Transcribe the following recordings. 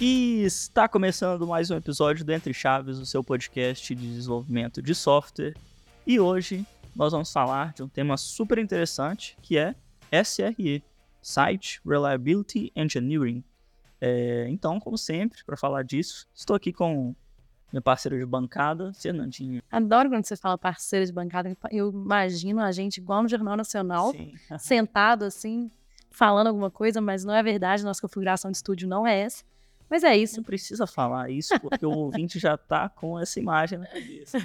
E está começando mais um episódio do Entre Chaves, o seu podcast de desenvolvimento de software. E hoje nós vamos falar de um tema super interessante que é SRE, Site Reliability Engineering. É, então, como sempre, para falar disso, estou aqui com meu parceiro de bancada, Fernandinho. Adoro quando você fala parceiro de bancada. Eu imagino a gente igual no Jornal Nacional, sentado assim, falando alguma coisa, mas não é verdade. Nossa configuração de estúdio não é essa. Mas é isso. Não precisa falar isso, porque o ouvinte já tá com essa imagem na cabeça.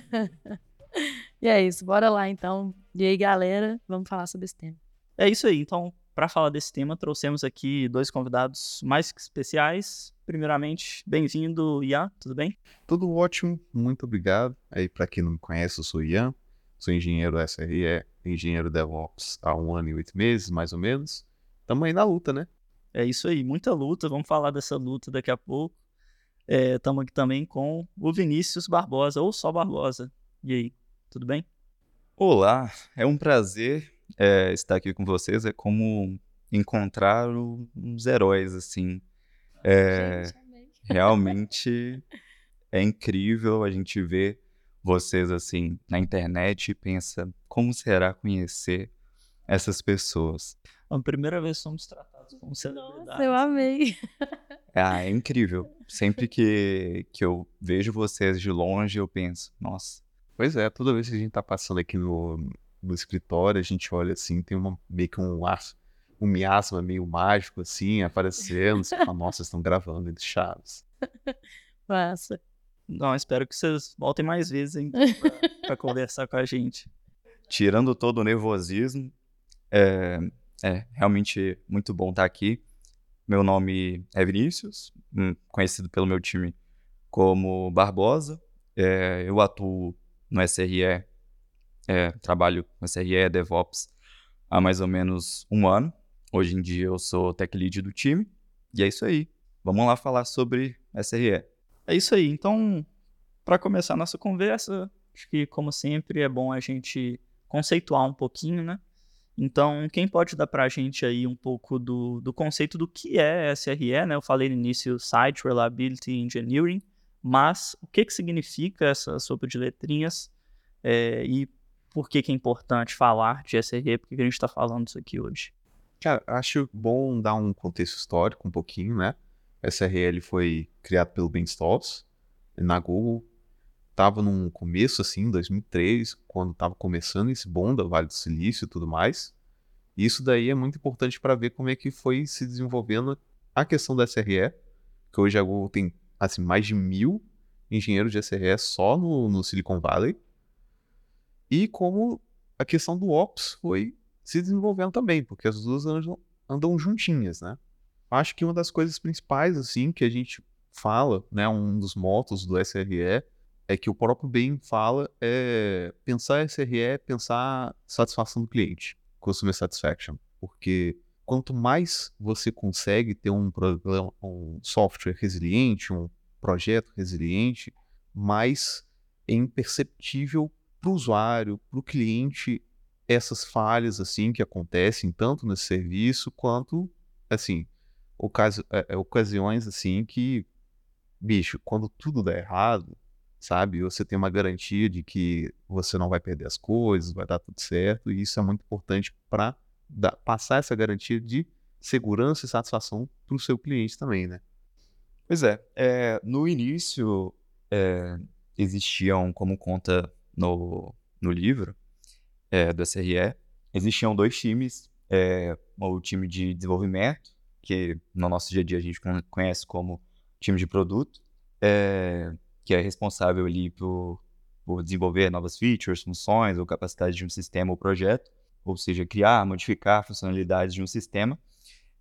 e é isso, bora lá então. E aí, galera, vamos falar sobre esse tema. É isso aí. Então, para falar desse tema, trouxemos aqui dois convidados mais que especiais. Primeiramente, bem-vindo, Ian, tudo bem? Tudo ótimo, muito obrigado. Aí, para quem não me conhece, eu sou Ian, sou engenheiro SRE, engenheiro DevOps há um ano e oito meses, mais ou menos. Estamos aí na luta, né? É isso aí, muita luta. Vamos falar dessa luta daqui a pouco. Estamos é, aqui também com o Vinícius Barbosa, ou só Barbosa. E aí, tudo bem? Olá, é um prazer é, estar aqui com vocês. É como encontrar uns heróis, assim. É, realmente é incrível a gente ver vocês, assim, na internet e pensa como será conhecer essas pessoas. A primeira vez somos tratados como celebridades. Nossa, eu amei. Ah, é incrível. Sempre que, que eu vejo vocês de longe, eu penso, nossa. Pois é, toda vez que a gente tá passando aqui no, no escritório, a gente olha assim, tem uma, meio que um ar, um miasma meio mágico, assim, aparecendo. Você fala, nossa, estão gravando entre chaves. Massa. Não, espero que vocês voltem mais vezes, hein, pra, pra conversar com a gente. Tirando todo o nervosismo, é, é realmente muito bom estar aqui. Meu nome é Vinícius, hum, conhecido pelo meu time como Barbosa. É, eu atuo no SRE, é, trabalho no SRE DevOps há mais ou menos um ano. Hoje em dia eu sou tech lead do time. E é isso aí. Vamos lá falar sobre SRE. É isso aí. Então, para começar a nossa conversa, acho que, como sempre, é bom a gente conceituar um pouquinho, né? Então, quem pode dar para a gente aí um pouco do, do conceito do que é SRE, né? Eu falei no início Site Reliability Engineering, mas o que, que significa essa sopa de letrinhas é, e por que, que é importante falar de SRE, por que, a gente está falando isso aqui hoje? Cara, acho bom dar um contexto histórico um pouquinho, né? SRE foi criado pelo Ben Stoltz na Google estava num começo assim, 2003, quando estava começando esse bom da Vale do Silício e tudo mais. Isso daí é muito importante para ver como é que foi se desenvolvendo a questão da SRE, que hoje a Google tem assim, mais de mil engenheiros de SRE só no, no Silicon Valley. E como a questão do Ops foi se desenvolvendo também, porque as duas andam, andam juntinhas, né? Acho que uma das coisas principais, assim, que a gente fala, né, um dos motos do SRE é que o próprio bem fala é pensar SRE pensar satisfação do cliente, customer satisfaction, porque quanto mais você consegue ter um um software resiliente, um projeto resiliente, mais é imperceptível para o usuário, para o cliente, essas falhas assim que acontecem tanto nesse serviço quanto assim ocasi é, é ocasiões assim que bicho, quando tudo dá errado, sabe? Você tem uma garantia de que você não vai perder as coisas, vai dar tudo certo, e isso é muito importante para passar essa garantia de segurança e satisfação para o seu cliente também, né? Pois é, é no início é, existiam, como conta no, no livro é, do SRE, existiam dois times, o time de desenvolvimento, que no nosso dia a dia a gente conhece como time de produto, é, que é responsável ali por, por desenvolver novas features, funções ou capacidades de um sistema ou projeto, ou seja, criar, modificar funcionalidades de um sistema.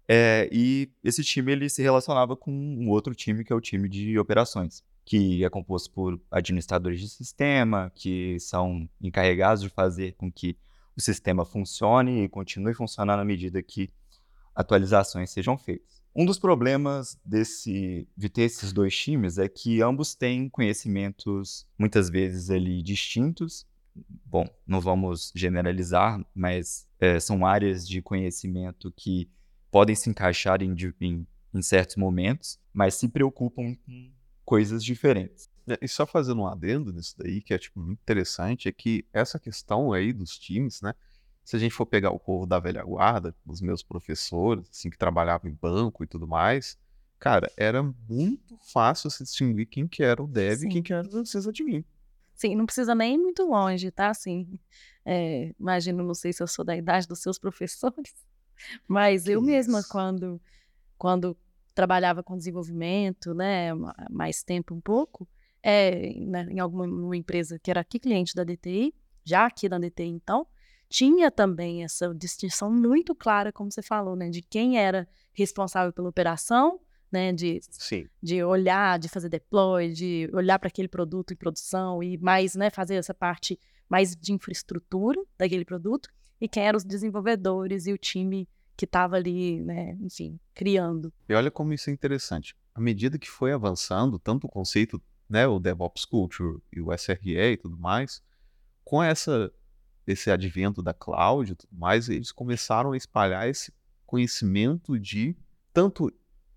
É, e esse time ele se relacionava com um outro time que é o time de operações, que é composto por administradores de sistema, que são encarregados de fazer com que o sistema funcione e continue funcionando à medida que atualizações sejam feitas. Um dos problemas desse, de ter esses dois times é que ambos têm conhecimentos muitas vezes ali distintos. Bom, não vamos generalizar, mas é, são áreas de conhecimento que podem se encaixar em, em em certos momentos, mas se preocupam com coisas diferentes. É, e só fazendo um adendo nisso daí, que é tipo, muito interessante, é que essa questão aí dos times, né? Se a gente for pegar o povo da velha guarda, os meus professores, assim, que trabalhavam em banco e tudo mais, cara, era muito fácil se distinguir quem que era o dev Sim. e quem que era o sysadmin. Sim, não precisa nem ir muito longe, tá? Assim, é, imagino, não sei se eu sou da idade dos seus professores, mas que eu isso? mesma, quando, quando trabalhava com desenvolvimento, né, mais tempo um pouco, é, né, em alguma empresa que era aqui cliente da DTI, já aqui da DTI então, tinha também essa distinção muito clara, como você falou, né, de quem era responsável pela operação, né, de, Sim. de olhar, de fazer deploy, de olhar para aquele produto em produção e mais, né, fazer essa parte mais de infraestrutura daquele produto, e quem eram os desenvolvedores e o time que estava ali, né, enfim, criando. E olha como isso é interessante. À medida que foi avançando, tanto o conceito, né, o DevOps Culture e o SRE e tudo mais, com essa esse advento da cloud e tudo mais, eles começaram a espalhar esse conhecimento de tanto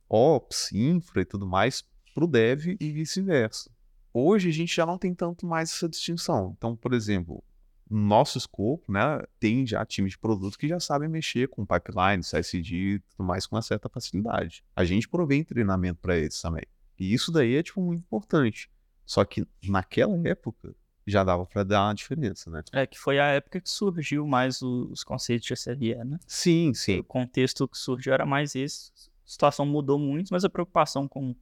ops, infra e tudo mais para o dev e vice-versa. Hoje a gente já não tem tanto mais essa distinção. Então, por exemplo, nosso escopo, né, tem já times de produto que já sabem mexer com pipeline, CSD e tudo mais com uma certa facilidade. A gente provém treinamento para eles também. E isso daí é, tipo, muito importante. Só que naquela época já dava para dar uma diferença, né? É, que foi a época que surgiu mais os conceitos de SRE, né? Sim, sim. O contexto que surgiu era mais esse. A situação mudou muito, mas a preocupação com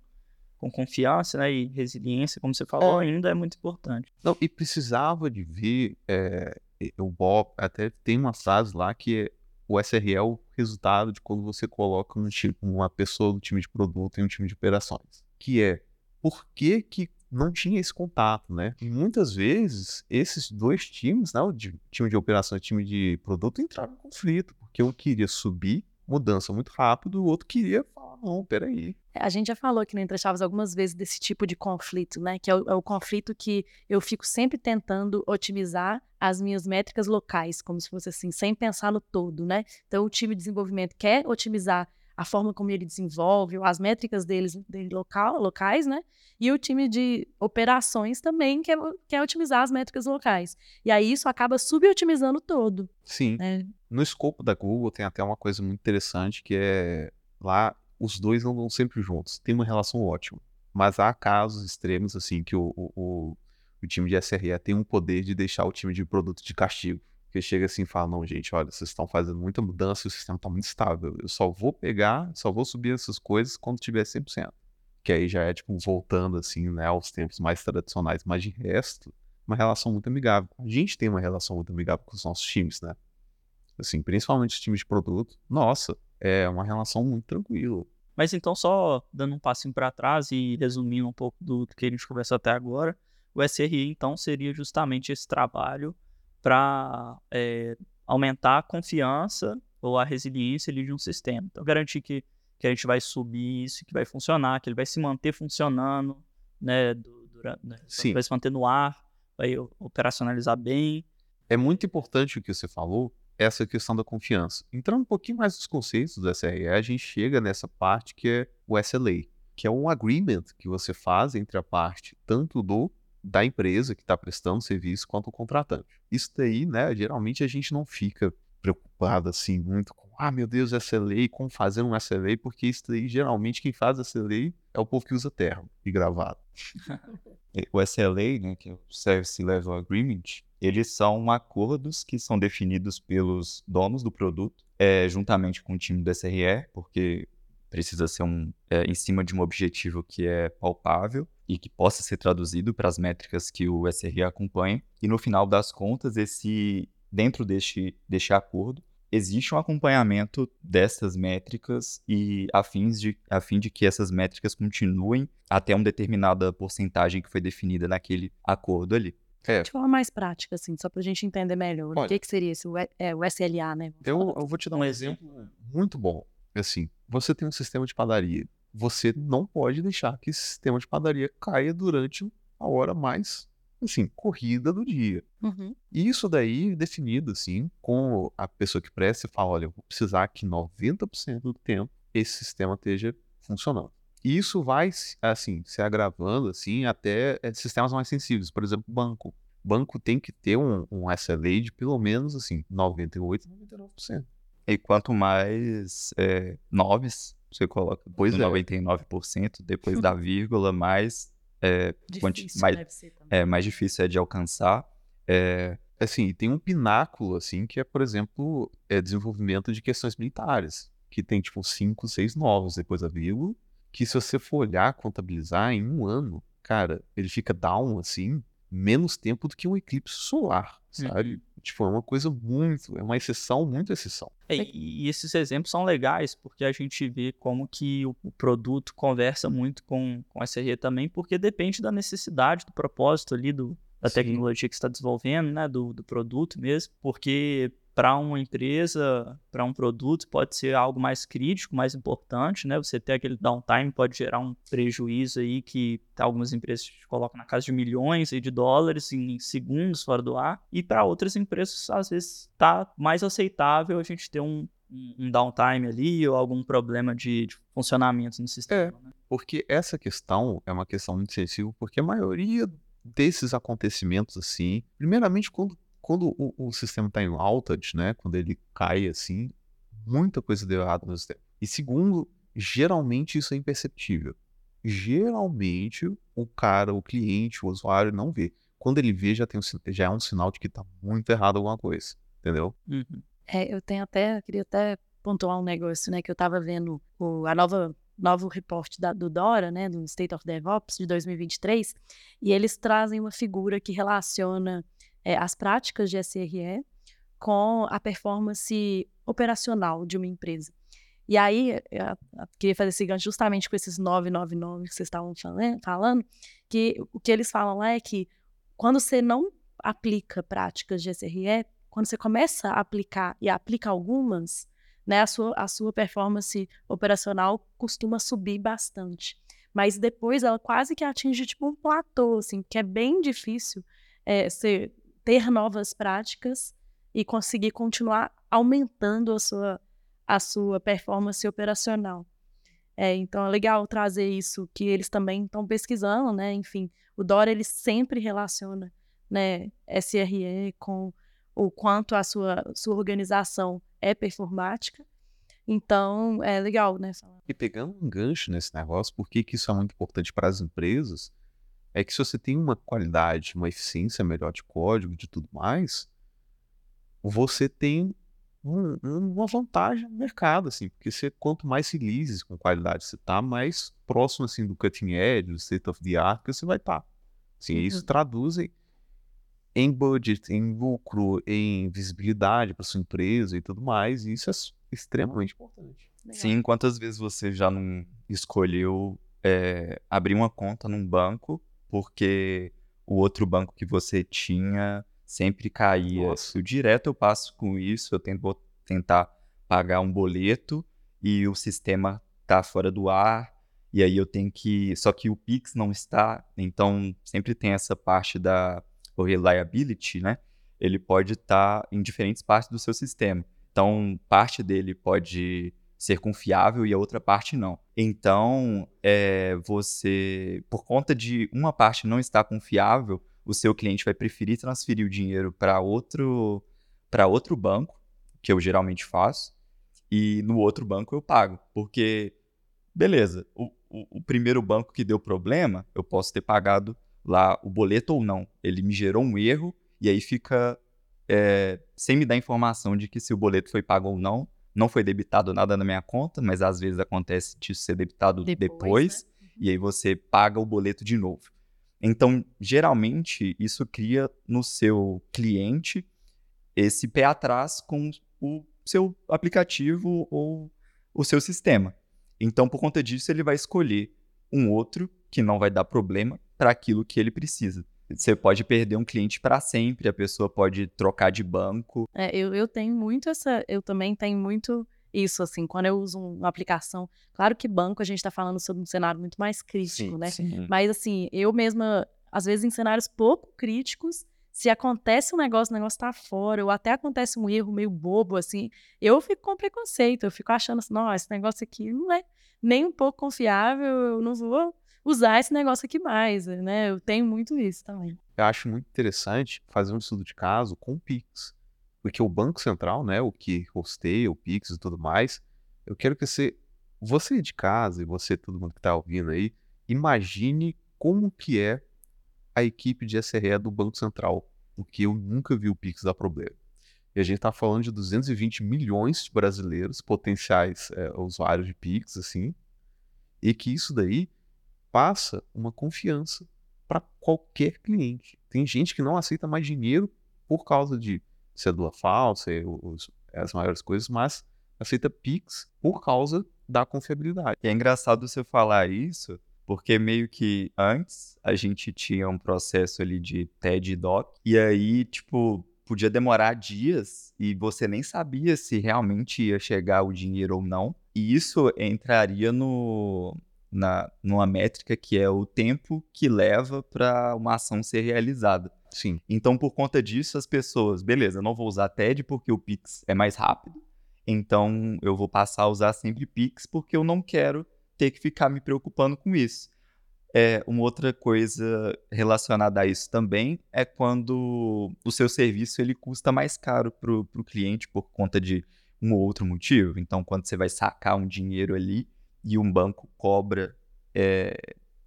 com confiança né, e resiliência, como você falou, é. ainda é muito importante. Não, e precisava de ver, é, o Bob até tem uma frase lá que o SRE é o resultado de quando você coloca um tipo, uma pessoa do time de produto em um time de operações, que é por que, que não tinha esse contato, né? E muitas vezes esses dois times, né, o time de operação e o time de produto, entraram em conflito, porque um queria subir mudança muito rápido, o outro queria falar, não, peraí, a gente já falou aqui no Entre Chaves algumas vezes desse tipo de conflito, né? Que é o, é o, conflito que eu fico sempre tentando otimizar as minhas métricas locais, como se fosse assim, sem pensar no todo, né? Então, o time de desenvolvimento quer otimizar a forma como ele desenvolve, as métricas deles dele local, locais, né? E o time de operações também quer, quer otimizar as métricas locais. E aí isso acaba subotimizando todo. Sim. Né? No escopo da Google tem até uma coisa muito interessante que é lá os dois não vão sempre juntos. Tem uma relação ótima. Mas há casos extremos, assim, que o, o, o time de SRE tem um poder de deixar o time de produto de castigo. Que chega assim e fala: não, gente, olha, vocês estão fazendo muita mudança e o sistema está muito estável. Eu só vou pegar, só vou subir essas coisas quando tiver 100%. Que aí já é, tipo, voltando, assim, né, aos tempos mais tradicionais. Mas de resto, uma relação muito amigável. A gente tem uma relação muito amigável com os nossos times, né? Assim, principalmente os times de produto. Nossa, é uma relação muito tranquila. Mas então, só dando um passinho para trás e resumindo um pouco do, que a gente conversou até agora, o SRI então seria justamente esse trabalho para é, aumentar a confiança ou a resiliência ali, de um sistema. Então, garantir que, que a gente vai subir isso, que vai funcionar, que ele vai se manter funcionando, né, durante, né, vai se manter no ar, vai operacionalizar bem. É muito importante o que você falou, essa questão da confiança. Entrando um pouquinho mais nos conceitos do SRE, a gente chega nessa parte que é o SLA, que é um agreement que você faz entre a parte tanto do da empresa que está prestando serviço quanto o contratante. Isso daí, né, geralmente a gente não fica preocupado assim muito com, ah, meu Deus, SLA, como fazer um SLA, porque isso daí, geralmente, quem faz SLA é o povo que usa termo e gravado. o SLA, né, que é o Service Level Agreement, eles são acordos que são definidos pelos donos do produto, é, juntamente com o time do SRE, porque precisa ser um, é, em cima de um objetivo que é palpável e que possa ser traduzido para as métricas que o SRE acompanha. E no final das contas, esse dentro deste, deste acordo, existe um acompanhamento dessas métricas e a, fins de, a fim de que essas métricas continuem até uma determinada porcentagem que foi definida naquele acordo ali. É. De forma mais prática, assim, só para a gente entender melhor. Olha, o que, que seria esse, é, o SLA, né? Eu, eu, vou te dar um exemplo muito bom. Assim, você tem um sistema de padaria. Você não pode deixar que esse sistema de padaria caia durante a hora mais, assim, corrida do dia. Uhum. E isso daí definido, assim, com a pessoa que presta e fala, olha, eu vou precisar que 90% do tempo esse sistema esteja funcionando. E isso vai, assim, se agravando, assim, até é, sistemas mais sensíveis. Por exemplo, banco. Banco tem que ter um, um SLA de pelo menos, assim, 98%, 99%. E quanto mais é, noves você coloca depois Pois do é. 99%, depois da vírgula, mais, é, Difícil mais, deve ser também. é, mais difícil é de alcançar. É, Assim, e tem um pináculo, assim, que é, por exemplo, é desenvolvimento de questões militares, que tem, tipo, cinco, seis novos depois da vírgula, que se você for olhar, contabilizar em um ano, cara, ele fica down, assim, menos tempo do que um eclipse solar, sabe? Tipo, é uma coisa muito, é uma exceção, muito exceção. É, e, e esses exemplos são legais, porque a gente vê como que o, o produto conversa muito com, com a SRE também, porque depende da necessidade, do propósito ali, do, da Sim. tecnologia que está desenvolvendo, né, do, do produto mesmo, porque para uma empresa, para um produto, pode ser algo mais crítico, mais importante, né? Você ter aquele downtime pode gerar um prejuízo aí que algumas empresas colocam na casa de milhões de dólares em segundos fora do ar, e para outras empresas, às vezes, tá mais aceitável a gente ter um, um downtime ali ou algum problema de, de funcionamento no sistema. né? Porque essa questão é uma questão muito sensível, porque a maioria desses acontecimentos, assim, primeiramente, quando, quando o, o sistema está em outage, né, quando ele cai, assim, muita coisa deu errado no sistema. E segundo, geralmente isso é imperceptível. Geralmente, o cara, o cliente, o usuário não vê. Quando ele vê, já, tem um, já é um sinal de que está muito errado alguma coisa, entendeu? Uhum. É, eu tenho até, queria até pontuar um negócio, né, que eu estava vendo o, a nova novo report da, do Dora, né, do State of DevOps de 2023, e eles trazem uma figura que relaciona é, as práticas de SRE com a performance operacional de uma empresa. E aí, eu queria fazer esse gancho justamente com esses 999 que vocês estavam falan- falando, que o que eles falam lá é que quando você não aplica práticas de SRE, quando você começa a aplicar e aplica algumas, né, a sua, a sua performance operacional costuma subir bastante. Mas depois ela quase que atinge tipo um platô, assim, que é bem difícil é, ter novas práticas e conseguir continuar aumentando a sua, a sua performance operacional. É, então é legal trazer isso que eles também estão pesquisando, né? Enfim, o Dora ele sempre relaciona, né, SRE com o quanto a sua, sua organização é performática. Então, é legal, né? E pegando um gancho nesse negócio, por que, que isso é muito importante para as empresas? É que se você tem uma qualidade, uma eficiência melhor de código, de tudo mais, você tem um- um- uma vantagem no mercado, assim, porque você, quanto mais releases com qualidade você tá, mais próximo assim do cutting edge, do state of the art que você vai estar. Assim, isso Uhum. traduz em, em budget, em lucro, em visibilidade para sua empresa e tudo mais, e isso é extremamente importante. Legal. Sim, quantas vezes você já não escolheu é, abrir uma conta num banco porque o outro banco que você tinha sempre caía? Nossa. Direto eu passo com isso, eu tento tentar pagar um boleto e o sistema tá fora do ar, e aí eu tenho que. Só que o Pix não está, então sempre tem essa parte da reliability, né? Ele pode estar em diferentes partes do seu sistema. Então, parte dele pode ser confiável e a outra parte não. Então, é, você, por conta de uma parte não estar confiável, o seu cliente vai preferir transferir o dinheiro para outro, para outro banco, que eu geralmente faço, e no outro banco eu pago. Porque, beleza, o, o, o primeiro banco que deu problema, eu posso ter pagado lá o boleto ou não. Ele me gerou um erro e aí fica é, sem me dar informação de que se o boleto foi pago ou não. Não foi debitado nada na minha conta, mas às vezes acontece disso ser debitado Depois, depois, né? e aí você paga o boleto de novo. Então, geralmente, isso cria no seu cliente esse pé atrás com o seu aplicativo ou o seu sistema. Então, por conta disso, ele vai escolher um outro que não vai dar problema para aquilo que ele precisa. Você pode perder um cliente para sempre, a pessoa pode trocar de banco. É, eu, eu tenho muito essa. Eu também tenho muito isso, assim, quando eu uso uma aplicação. Claro que banco a gente está falando sobre um cenário muito mais crítico, né? Sim. Mas assim, eu mesma, às vezes em cenários pouco críticos, se acontece um negócio, o negócio tá fora, ou até acontece um erro meio bobo, assim, eu fico com preconceito, eu fico achando assim, não, esse negócio aqui não é, nem um pouco confiável, eu não vou usar esse negócio aqui mais, né? Eu tenho muito isso também. Eu acho muito interessante fazer um estudo de caso com o Pix. Porque o Banco Central, né, o que hosteia o Pix e tudo mais, eu quero que você, você de casa e você, todo mundo que está ouvindo aí, imagine como que é a equipe de SRE do Banco Central, porque eu nunca vi o Pix dar problema. E a gente está falando de 220 milhões de brasileiros potenciais é, usuários de Pix, assim, e que isso daí passa uma confiança para qualquer cliente. Tem gente que não aceita mais dinheiro por causa de cédula falsa, os, as maiores coisas, mas aceita Pix por causa da confiabilidade. É engraçado você falar isso, porque meio que antes a gente tinha um processo ali de TED Doc, e aí, tipo, podia demorar dias e você nem sabia se realmente ia chegar o dinheiro ou não. E isso entraria no, na, numa métrica que é o tempo que leva para uma ação ser realizada. Sim. Então, por conta disso, as pessoas, beleza, não vou usar TED porque o Pix é mais rápido. Então, eu vou passar a usar sempre Pix porque eu não quero ter que ficar me preocupando com isso. É, uma outra coisa relacionada a isso também é quando o seu serviço ele custa mais caro para o cliente por conta de um ou outro motivo. Então, quando você vai sacar um dinheiro ali e um banco cobra é,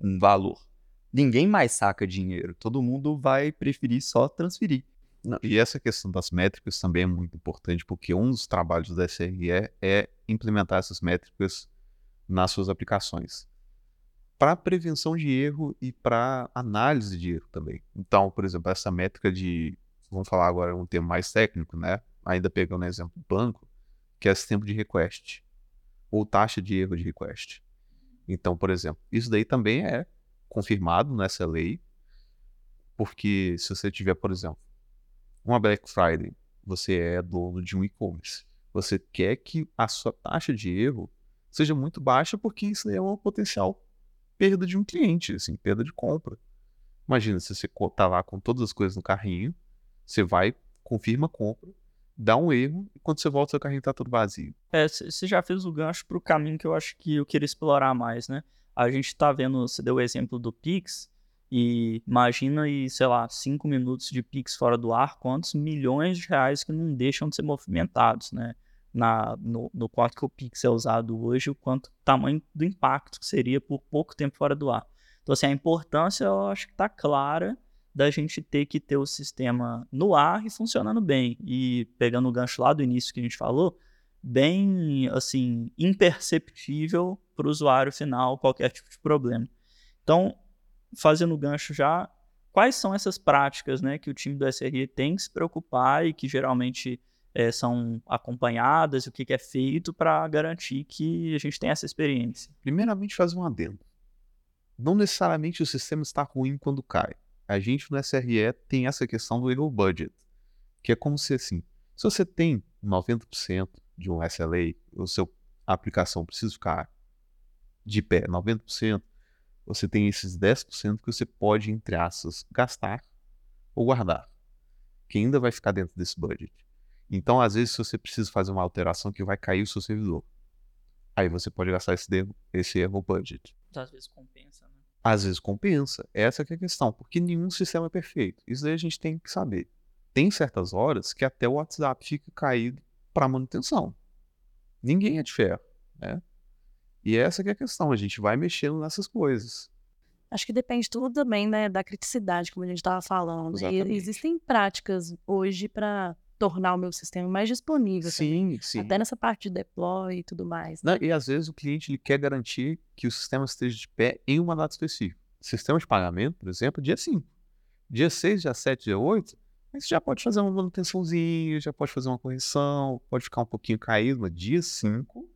um valor, ninguém mais saca dinheiro. Todo mundo vai preferir só transferir. Não, e essa questão das métricas também é muito importante, porque um dos trabalhos da SRE é implementar essas métricas nas suas aplicações para prevenção de erro e para análise de erro também. Então, por exemplo, essa métrica de, vamos falar agora um termo mais técnico, né? Ainda pegando o exemplo do banco, que é esse tempo de request ou taxa de erro de request. Então, por exemplo, isso daí também é confirmado nessa lei, porque se você tiver, por exemplo, uma Black Friday, você é dono de um e-commerce, você quer que a sua taxa de erro seja muito baixa, porque isso é uma potencial perda de um cliente, assim, perda de compra. Imagina, se você tá lá com todas as coisas no carrinho, você vai, confirma a compra, dá um erro, e quando você volta, seu carrinho tá todo vazio. É, você já fez o gancho pro caminho que eu acho que eu queria explorar mais, né? A gente tá vendo, você deu o exemplo do Pix, e imagina aí, sei lá, cinco minutos de Pix fora do ar, quantos milhões de reais que não deixam de ser movimentados, né? na, no, no quanto que o Pix é usado hoje, o quanto tamanho do impacto que seria por pouco tempo fora do ar. Então, assim, a importância eu acho que está clara da gente ter que ter o sistema no ar e funcionando bem. E pegando o gancho lá do início que a gente falou, bem, assim, imperceptível para o usuário final qualquer tipo de problema. Então, fazendo o gancho já, quais são essas práticas né, que o time do SRE tem que se preocupar e que geralmente é, são acompanhadas o que, que é feito para garantir que a gente tenha essa experiência? Primeiramente, fazer um adendo. Não necessariamente o sistema está ruim quando cai. A gente no SRE tem essa questão do erro budget, que é como se assim, se você tem 90% de um SLA, o seu aplicação precisa ficar de pé 90%, você tem esses 10% que você pode, entre aspas, gastar ou guardar, que ainda vai ficar dentro desse budget. Então, às vezes, se você precisa fazer uma alteração que vai cair o seu servidor, aí você pode gastar esse erro, esse erro budget. Então, às vezes compensa, né? Às vezes compensa. Essa é a questão, porque nenhum sistema é perfeito. Isso aí a gente tem que saber. Tem certas horas que até o WhatsApp fica caído para manutenção. Ninguém é de ferro, né? E essa é a questão, a gente vai mexendo nessas coisas. Acho que depende tudo também né, da criticidade, como a gente estava falando. E existem práticas hoje para tornar o meu sistema mais disponível. Sim, também. sim. Até nessa parte de deploy e tudo mais. Né? Não, e às vezes o cliente ele quer garantir que o sistema esteja de pé em uma data específica. Sistema de pagamento, por exemplo, dia 5. Dia 6, dia 7, dia 8, aí você já pode fazer uma manutençãozinha, já pode fazer uma correção, pode ficar um pouquinho caído, mas dia 5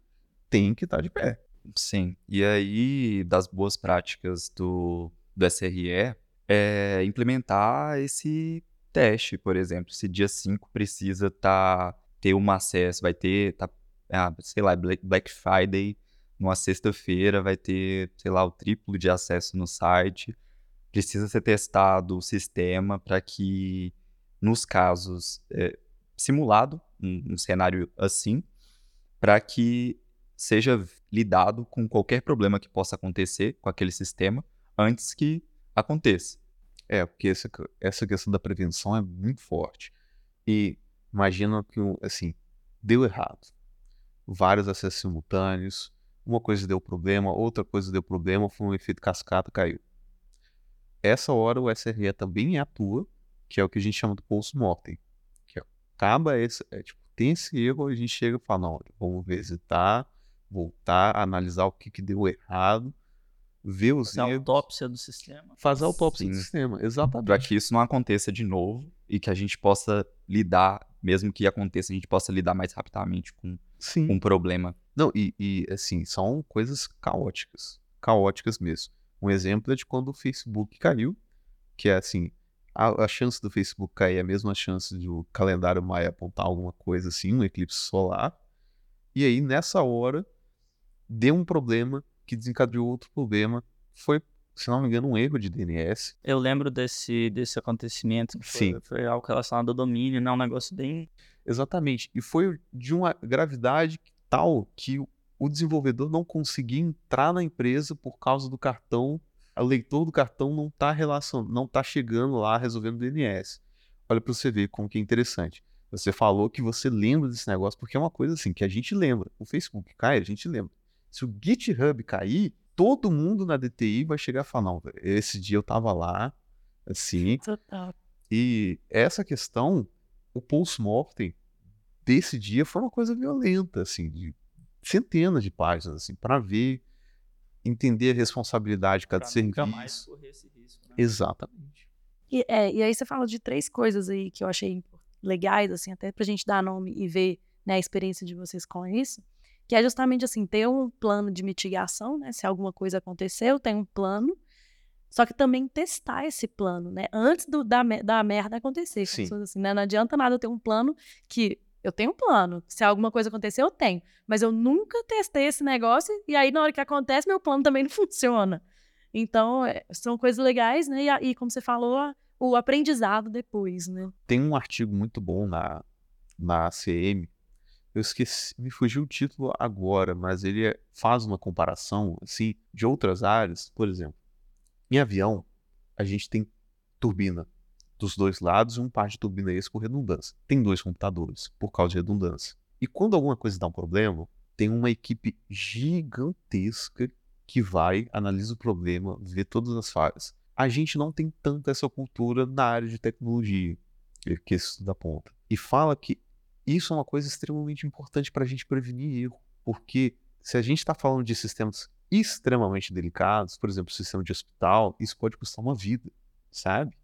tem que estar de pé. Sim. E aí, das boas práticas do, do SRE, é implementar esse teste, por exemplo. Se dia 5 precisa tá, ter um acesso, vai ter, tá, ah, sei lá, Black Friday, numa sexta-feira, vai ter, sei lá, o triplo de acesso no site. Precisa ser testado o sistema para que, nos casos, é, simulado, um, um cenário assim, para que seja lidado com qualquer problema que possa acontecer com aquele sistema antes que aconteça. É, porque essa, essa questão da prevenção é muito forte. E imagina que, assim, deu errado. Vários acessos simultâneos, uma coisa deu problema, outra coisa deu problema, foi um efeito cascata, caiu. Essa hora o SRE também atua, que é o que a gente chama do post-mortem. Que acaba esse, é, tipo, tem esse erro, a gente chega e fala, não, vamos visitar, voltar, analisar o que, que deu errado, ver os Fazer a erros. autópsia do sistema. Fazer a autópsia do Sim. sistema, Para exatamente. que isso não aconteça de novo e que a gente possa lidar, mesmo que aconteça, a gente possa lidar mais rapidamente com Sim. o problema. Não, e, e, assim, são coisas caóticas. Caóticas mesmo. Um exemplo é de quando o Facebook caiu, que é assim, a, a chance do Facebook cair é a mesma chance do calendário Maia apontar alguma coisa assim, um eclipse solar. E aí, nessa hora, deu um problema que desencadeou outro problema. Foi, se não me engano, um erro de DNS. Eu lembro desse, desse acontecimento. Foi, Sim. foi algo relacionado ao domínio, né? Um negócio bem. Exatamente. E foi de uma gravidade tal que o- desenvolvedor não conseguia entrar na empresa por causa do cartão. O leitor do cartão não está não tá chegando lá resolvendo o DNS. Olha para você ver como que é interessante. Você falou que você lembra desse negócio, porque é uma coisa assim que a gente lembra. O Facebook cai, a gente lembra. Se o GitHub cair, todo mundo na DTI vai chegar e falar: não, esse dia eu tava lá, assim, Total. e essa questão, o post-mortem desse dia foi uma coisa violenta, assim, de centenas de páginas, assim, para ver, entender a responsabilidade de cada pra serviço. nunca mais correr esse risco. Né? Exatamente. E, é, e aí você fala de três coisas aí que eu achei legais, assim, até pra gente dar nome e ver né, a experiência de vocês com isso, que é justamente assim, ter um plano de mitigação, né? Se alguma coisa aconteceu, tem um plano, só que também testar esse plano, né? Antes do, da, da merda acontecer. Sim. assim, né? Não adianta nada eu ter um plano que eu tenho um plano. Se alguma coisa acontecer, eu tenho. Mas eu nunca testei esse negócio e aí na hora que acontece, meu plano também não funciona. Então, é, são coisas legais, né? E, e como você falou, o aprendizado depois, né? Tem um artigo muito bom na, na ACM, eu esqueci, me fugiu o título agora, mas ele é- faz uma comparação, assim, de outras áreas, por exemplo, em avião, a gente tem turbina dos dois lados e um par de turbina esse por redundância. Tem dois computadores, por causa de redundância. E quando alguma coisa dá um problema, tem uma equipe gigantesca que vai, analisa o problema, vê todas as falhas. A gente não tem tanta essa cultura na área de tecnologia, que que isso da ponta. E fala que isso é uma coisa extremamente importante para a gente prevenir erro, porque se a gente está falando de sistemas extremamente delicados, por exemplo, sistema de hospital, isso pode custar uma vida, sabe?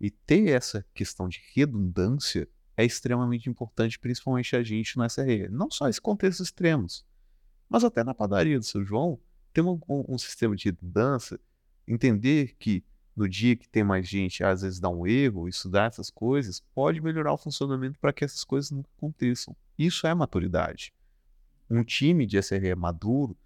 E ter essa questão de redundância é extremamente importante, principalmente a gente no SRE. Não só esse contexto extremos, mas até na padaria do seu João, ter um, um- um sistema de redundância, entender que no dia que tem mais gente, às vezes dá um erro, estudar essas coisas, pode melhorar o funcionamento para que essas coisas não aconteçam. Isso é maturidade. Um time de SRE maduro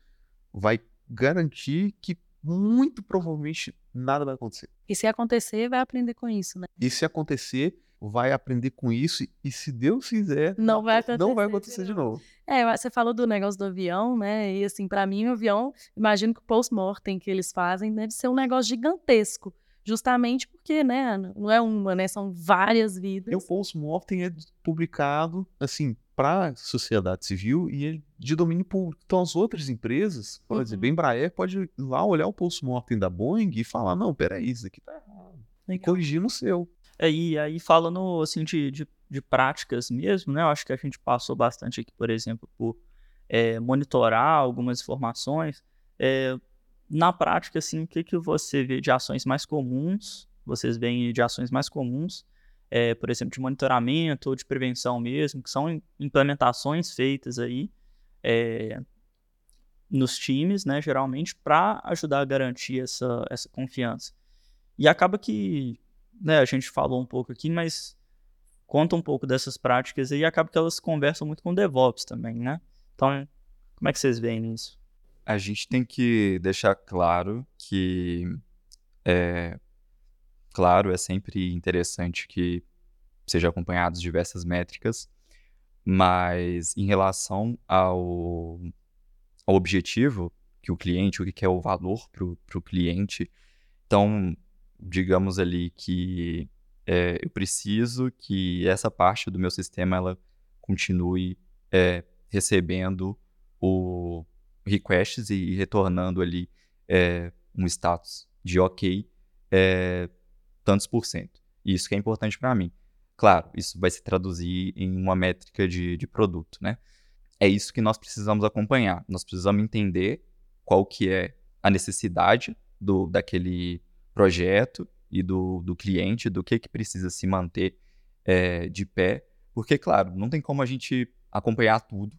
vai garantir que muito provavelmente nada vai acontecer. E se acontecer, vai aprender com isso, né? E se acontecer, vai aprender com isso e se Deus quiser, Não vai não vai acontecer acontecer de novo. É, você falou do negócio do avião, né? E assim, pra mim, o avião, imagino que o post-mortem que eles fazem deve ser um negócio gigantesco. Justamente porque, né, não é uma, né? São várias vidas. E o post-mortem é publicado, assim, para a sociedade civil e é de domínio público. Então, as outras empresas, por Uhum. exemplo, a Embraer pode ir lá olhar o post-mortem da Boeing e falar, não, peraí, isso aqui tá errado. E corrigir no seu. É, e aí, falando assim de, de, de práticas mesmo, né? Eu acho que a gente passou bastante aqui, por exemplo, por é, monitorar algumas informações. É, na prática, assim, o que, que você vê de ações mais comuns? Vocês veem de ações mais comuns, é, por exemplo, de monitoramento ou de prevenção mesmo, que são im- implementações feitas aí é, nos times, né? Geralmente, para ajudar a garantir essa, essa confiança. E acaba que né, a gente falou um pouco aqui, mas conta um pouco dessas práticas aí e acaba que elas conversam muito com DevOps também, né? Então, como é que vocês veem isso? A gente tem que deixar claro que, é, claro, é sempre interessante que sejam acompanhados diversas métricas, mas em relação ao, ao objetivo que o cliente, o que é o valor para o cliente. Então, digamos ali que é, eu preciso que essa parte do meu sistema ela continue é, recebendo o requests e retornando ali é, um status de ok é, tantos por cento. Isso que é importante para mim. Claro, isso vai se traduzir em uma métrica de, de produto, né? É isso que nós precisamos acompanhar. Nós precisamos entender qual que é a necessidade do, daquele projeto e do, do cliente, do que, que precisa se manter é, de pé. Porque, claro, não tem como a gente acompanhar tudo.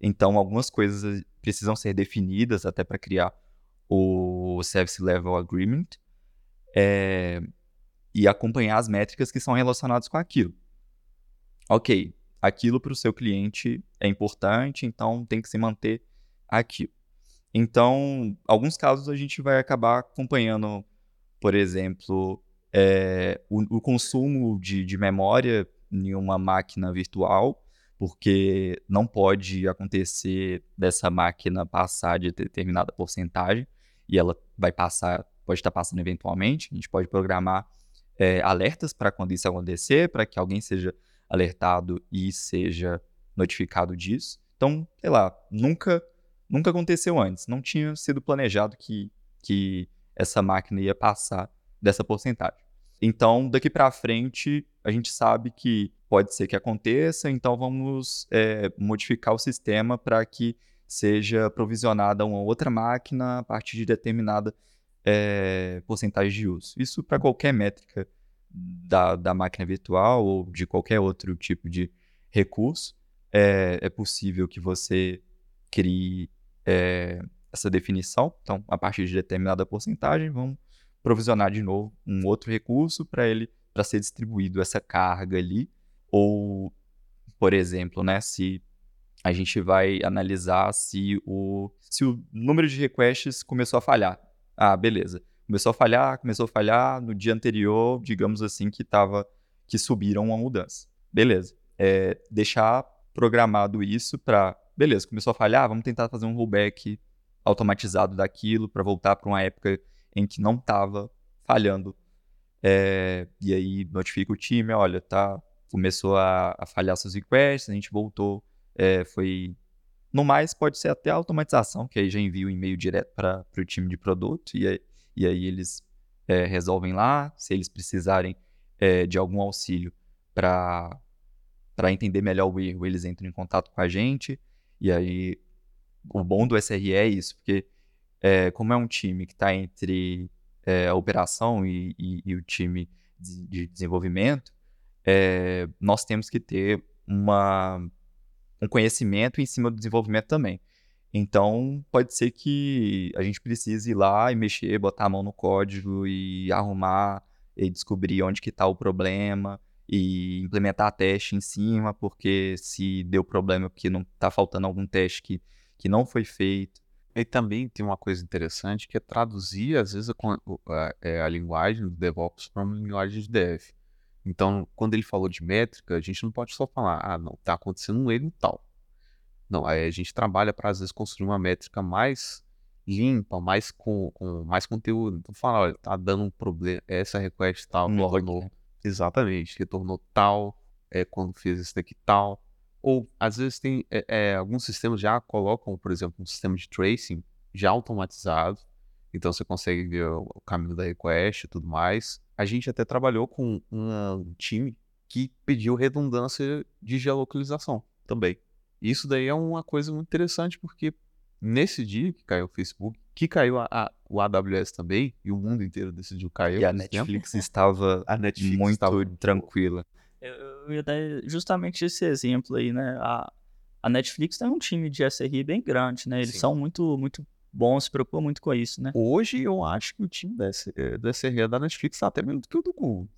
Então, algumas coisas precisam ser definidas até para criar o Service Level Agreement é, e acompanhar as métricas que são relacionadas com aquilo. Ok, aquilo para o seu cliente é importante, então tem que se manter aquilo. Então, alguns casos a gente vai acabar acompanhando, por exemplo, é, o, o, consumo de, de memória em uma máquina virtual, porque não pode acontecer dessa máquina passar de determinada porcentagem, e ela vai passar, pode estar passando eventualmente. A gente pode programar é, alertas para quando isso acontecer, para que alguém seja alertado e seja notificado disso. Então, sei lá, nunca nunca aconteceu antes. Não tinha sido planejado que, que essa máquina ia passar dessa porcentagem. Então, daqui para frente, a gente sabe que pode ser que aconteça, então vamos é, modificar o sistema para que seja provisionada uma outra máquina a partir de determinada é, porcentagem de uso. Isso para qualquer métrica da, da máquina virtual ou de qualquer outro tipo de recurso. É, é possível que você crie é, essa definição. Então, a partir de determinada porcentagem, vamos provisionar de novo um outro recurso para ele para ser distribuído essa carga ali. Ou, por exemplo, né, se a gente vai analisar se o, se o número de requests começou a falhar. Ah, beleza. Começou a falhar, começou a falhar no dia anterior, digamos assim, que tava, que subiram uma mudança. Beleza. É, deixar programado isso para beleza, começou a falhar, vamos tentar fazer um rollback automatizado daquilo para voltar para uma época em que não estava falhando. É, e aí notifica o time, olha, tá, começou a, a falhar seus requests, a gente voltou, é, foi no mais pode ser até automatização, que aí já envia o e-mail direto para o time de produto e aí, e aí eles é, resolvem lá, se eles precisarem é, de algum auxílio para entender melhor o erro, eles entram em contato com a gente. E aí, o bom do SRE é isso, porque é, como é um time que está entre é, a operação e, e, e, o time de, de desenvolvimento, é, nós temos que ter uma, um conhecimento em cima do desenvolvimento também. Então, pode ser que a gente precise ir lá e mexer, botar a mão no código e arrumar e descobrir onde que está o problema e implementar teste em cima, porque se deu problema porque não está faltando algum teste que, que não foi feito. E também tem uma coisa interessante que é traduzir, às vezes, a, a, é, a linguagem do DevOps para uma linguagem de Dev. Então, quando ele falou de métrica, a gente não pode só falar, ah, não, está acontecendo um erro tal. Não, aí a gente trabalha para, às vezes, construir uma métrica mais limpa, mais com, com mais conteúdo. Então, fala, olha, tá dando um problema, essa request tal, um log, Exatamente, retornou tal, é, quando fez isso daqui tal. Ou às vezes tem é, é, alguns sistemas já colocam, por exemplo, um sistema de tracing já automatizado. Então você consegue ver o caminho da request e tudo mais. A gente até trabalhou com um time que pediu redundância de geolocalização também. Isso daí é uma coisa muito interessante porque nesse dia que caiu o Facebook, que caiu a, a, o AWS também, e o mundo inteiro decidiu cair. E a Netflix tempo. estava a Netflix muito estava... tranquila. Eu, eu, ia dar justamente esse exemplo aí, né? A, a Netflix tem um time de SRI bem grande, né? Eles Sim. são muito, muito bons, se preocupam muito com isso, né? Hoje eu acho que o time da, eh, do SRI da Netflix está até menos do que o do Google,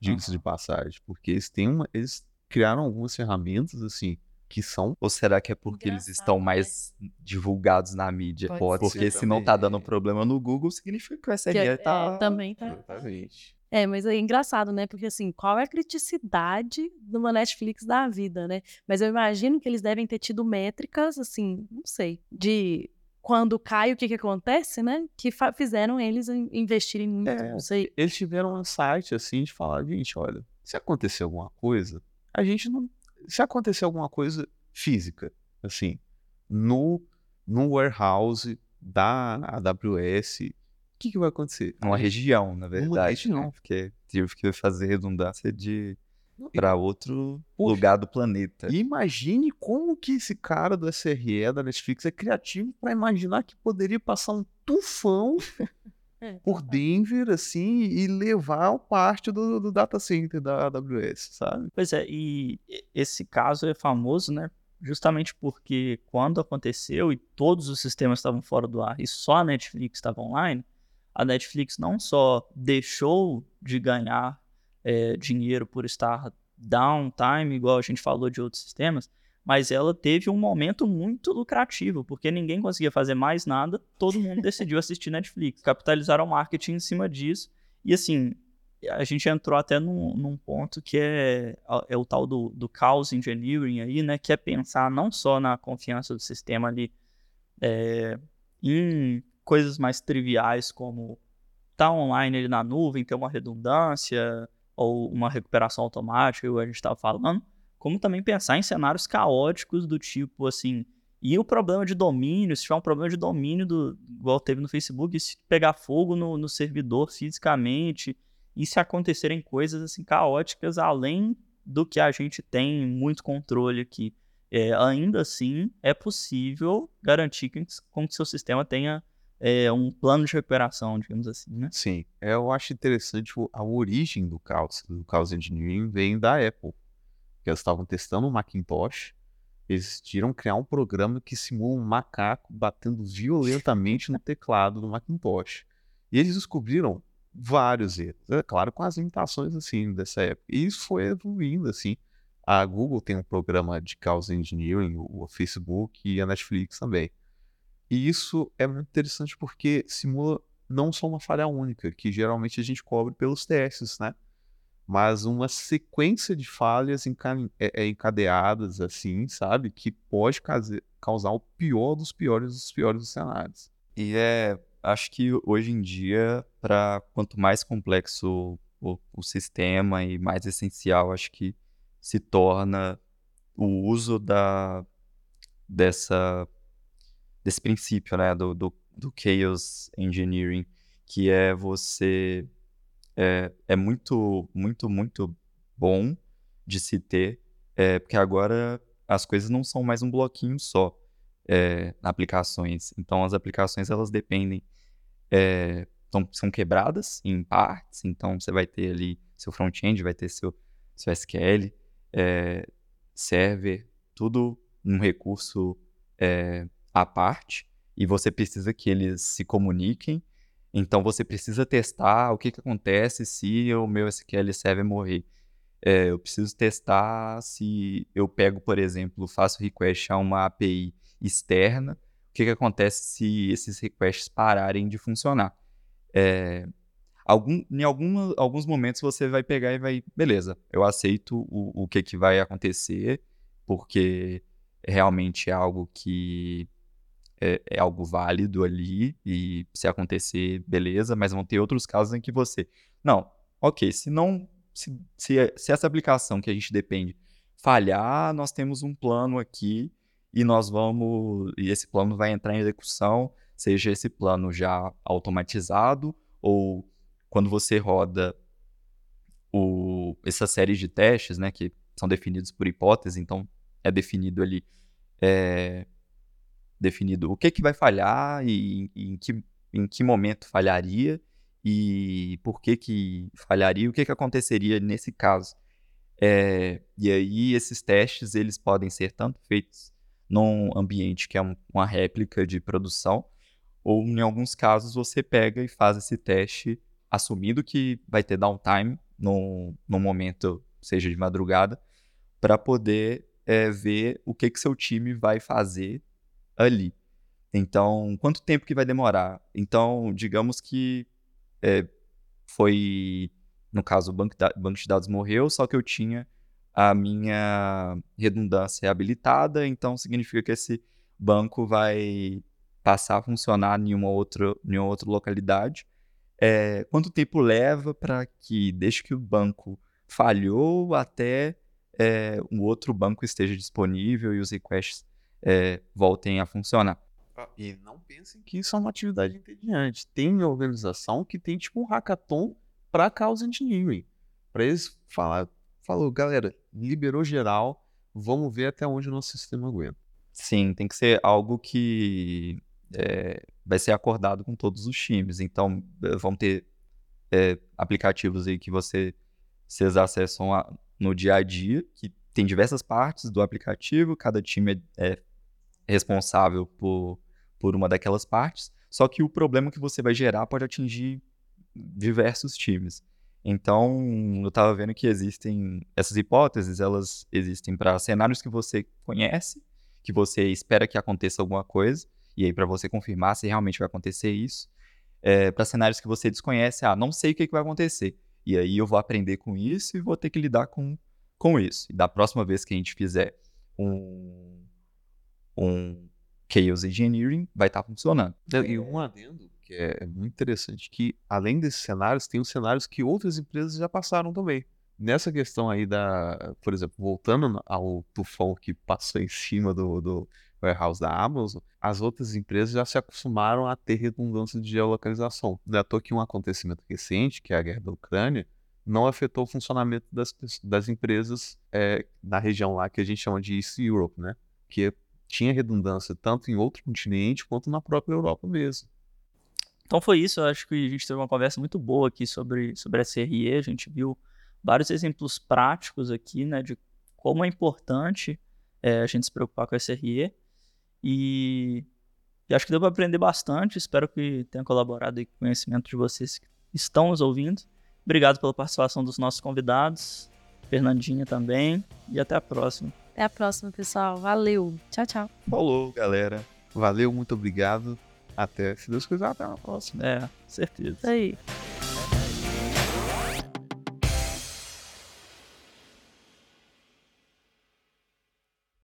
diga-se uhum. de passagem, porque eles têm uma, eles criaram algumas ferramentas assim que são? Ou será que é porque Engraçado, eles estão né? mais divulgados na mídia? Pode porque se também. não tá dando problema no Google, significa que o SRE que, tá... É, também tá. Exatamente. É, mas é engraçado, né? Porque assim, qual é a criticidade de uma Netflix da vida, né? Mas eu imagino que eles devem ter tido métricas, assim, não sei, de quando cai o que que acontece, né? Que fizeram eles investirem muito, É, não sei. eles tiveram um site assim de falar, gente, olha, se acontecer alguma coisa, a gente não. Se acontecer alguma coisa física, assim, no, no warehouse da AWS, que, que vai acontecer? Uma região, na verdade, região. né? Porque tive que fazer redundância de Não, para outro Poxa. lugar do planeta. E imagine como que esse cara do SRE, da Netflix, é criativo para imaginar que poderia passar um tufão É. por Denver, assim, e levar parte do, do data center da AWS, sabe? Pois é, e- esse caso é famoso, né? Justamente porque quando aconteceu e todos os sistemas estavam fora do ar e só a Netflix estava online, a Netflix não só deixou de ganhar eh, dinheiro por estar downtime, igual a gente falou de outros sistemas, mas ela teve um momento muito lucrativo, porque ninguém conseguia fazer mais nada, todo mundo decidiu assistir Netflix. Capitalizaram o marketing em cima disso. E assim, a gente entrou até num, num ponto que é, é o tal do, do chaos engineering aí, né? Que é pensar não só na confiança do sistema ali é, em coisas mais triviais como tá online ele na nuvem, ter uma redundância ou uma recuperação automática, igual a gente estava falando, como também pensar em cenários caóticos do tipo assim, e o problema de domínio, se tiver um problema de domínio, do, igual teve no Facebook, se pegar fogo no, no servidor fisicamente, e se acontecerem coisas assim caóticas além do que a gente tem muito controle aqui. É, ainda assim, é possível garantir que, com que seu sistema tenha é, um plano de recuperação, digamos assim, né? Sim, é, eu acho interessante a origem do Chaos, do Chaos Engineering vem da Apple, que eles estavam testando o Macintosh, eles decidiram criar um programa que simula um macaco batendo violentamente no teclado do Macintosh. E eles descobriram vários erros, é claro, com as limitações assim dessa época. E isso foi evoluindo assim. A Google tem um programa de Chaos Engineering, o Facebook e a Netflix também. E isso é muito interessante porque simula não só uma falha única, que geralmente a gente cobre pelos testes, né? Mas uma sequência de falhas é- é encadeadas, assim, sabe? Que pode causar o pior dos piores dos piores cenários. E é, acho que hoje em dia, para quanto mais complexo o, o sistema e mais essencial, acho que se torna o uso da, dessa, desse princípio, né, do, do, do Chaos Engineering, que é você, é, é muito, muito, muito bom de se ter, é, porque agora as coisas não são mais um bloquinho só é, aplicações. Então, as aplicações elas dependem, é, são quebradas em partes. Então, você vai ter ali seu front-end, vai ter seu, seu SQL, é, server, tudo num recurso é, à parte. E você precisa que eles se comuniquem. Então, você precisa testar o que, que acontece se o meu SQL server morrer. É, eu preciso testar se eu pego, por exemplo, faço request a uma API externa, o que, que acontece se esses requests pararem de funcionar. É, algum, em alguma, alguns momentos você vai pegar e vai, beleza, eu aceito o, o que, que vai acontecer, porque realmente é algo que é, é algo válido ali, e se acontecer, beleza, mas vão ter outros casos em que você, não, ok, se não, se, se, se essa aplicação que a gente depende falhar, nós temos um plano aqui e nós vamos, e esse plano vai entrar em execução, seja esse plano já automatizado ou quando você roda o, essa série de testes, né, que são definidos por hipótese, então é definido ali, é, definido o que que vai falhar e, e em, que, em que momento falharia e por que que falharia, o que que aconteceria nesse caso. É, e aí esses testes eles podem ser tanto feitos num ambiente que é um- uma réplica de produção, ou em alguns casos você pega e faz esse teste assumindo que vai ter downtime no, no momento, seja de madrugada, para poder é, ver o que que seu time vai fazer ali. Então, quanto tempo que vai demorar? Então, digamos que é, foi no caso, o banco, da, banco de dados morreu, só que eu tinha a minha redundância habilitada, então significa que esse banco vai passar a funcionar em uma outra, em uma outra localidade. É, quanto tempo leva para que, desde que o banco falhou até é, um outro banco esteja disponível e os requests é, voltem a funcionar? Ah, e não pensem que isso é uma atividade entediante. Tem organização que tem tipo um hackathon para causa engineering. Para eles falar, falou, galera, liberou geral, vamos ver até onde o nosso sistema aguenta. Sim, tem que ser algo que é, vai ser acordado com todos os times. Então, eh, vão ter é, aplicativos aí que você, vocês acessam a, no dia a dia, que tem diversas partes do aplicativo, cada time é, é responsável por, por uma daquelas partes, só que o problema que você vai gerar pode atingir diversos times. Então, eu estava vendo que existem essas hipóteses, elas existem para cenários que você conhece, que você espera que aconteça alguma coisa, e aí para você confirmar se realmente vai acontecer isso. É, para cenários que você desconhece, ah, não sei o que, que vai acontecer. E aí eu vou aprender com isso e vou ter que lidar com, com isso. E da próxima vez que a gente fizer um, um Chaos Engineering, vai estar tá funcionando. E um adendo que é muito interessante, que além desses cenários, tem os cenários que outras empresas já passaram também. Nessa questão aí da, por exemplo, voltando ao tufão que passou em cima do, do warehouse da Amazon, as outras empresas já se acostumaram a ter redundância de geolocalização. Não é à toa que um acontecimento recente, que é a guerra da Ucrânia, não afetou o funcionamento das, das empresas é, na região lá que a gente chama de East Europe, né? Que tinha redundância tanto em outro continente quanto na própria Europa mesmo. Então foi isso, eu acho que a gente teve uma conversa muito boa aqui sobre, sobre a SRE, a gente viu vários exemplos práticos aqui, né, de como é importante é, a gente se preocupar com a SRE. E, e acho que deu para aprender bastante. Espero que tenha colaborado com o conhecimento de vocês que estão nos ouvindo. Obrigado pela participação dos nossos convidados, Fernandinha também, e até a próxima. Até a próxima, pessoal. Valeu. Tchau, tchau. Falou, galera. Valeu, muito obrigado. Até, se Deus quiser, até a próxima. É, certeza. Isso aí.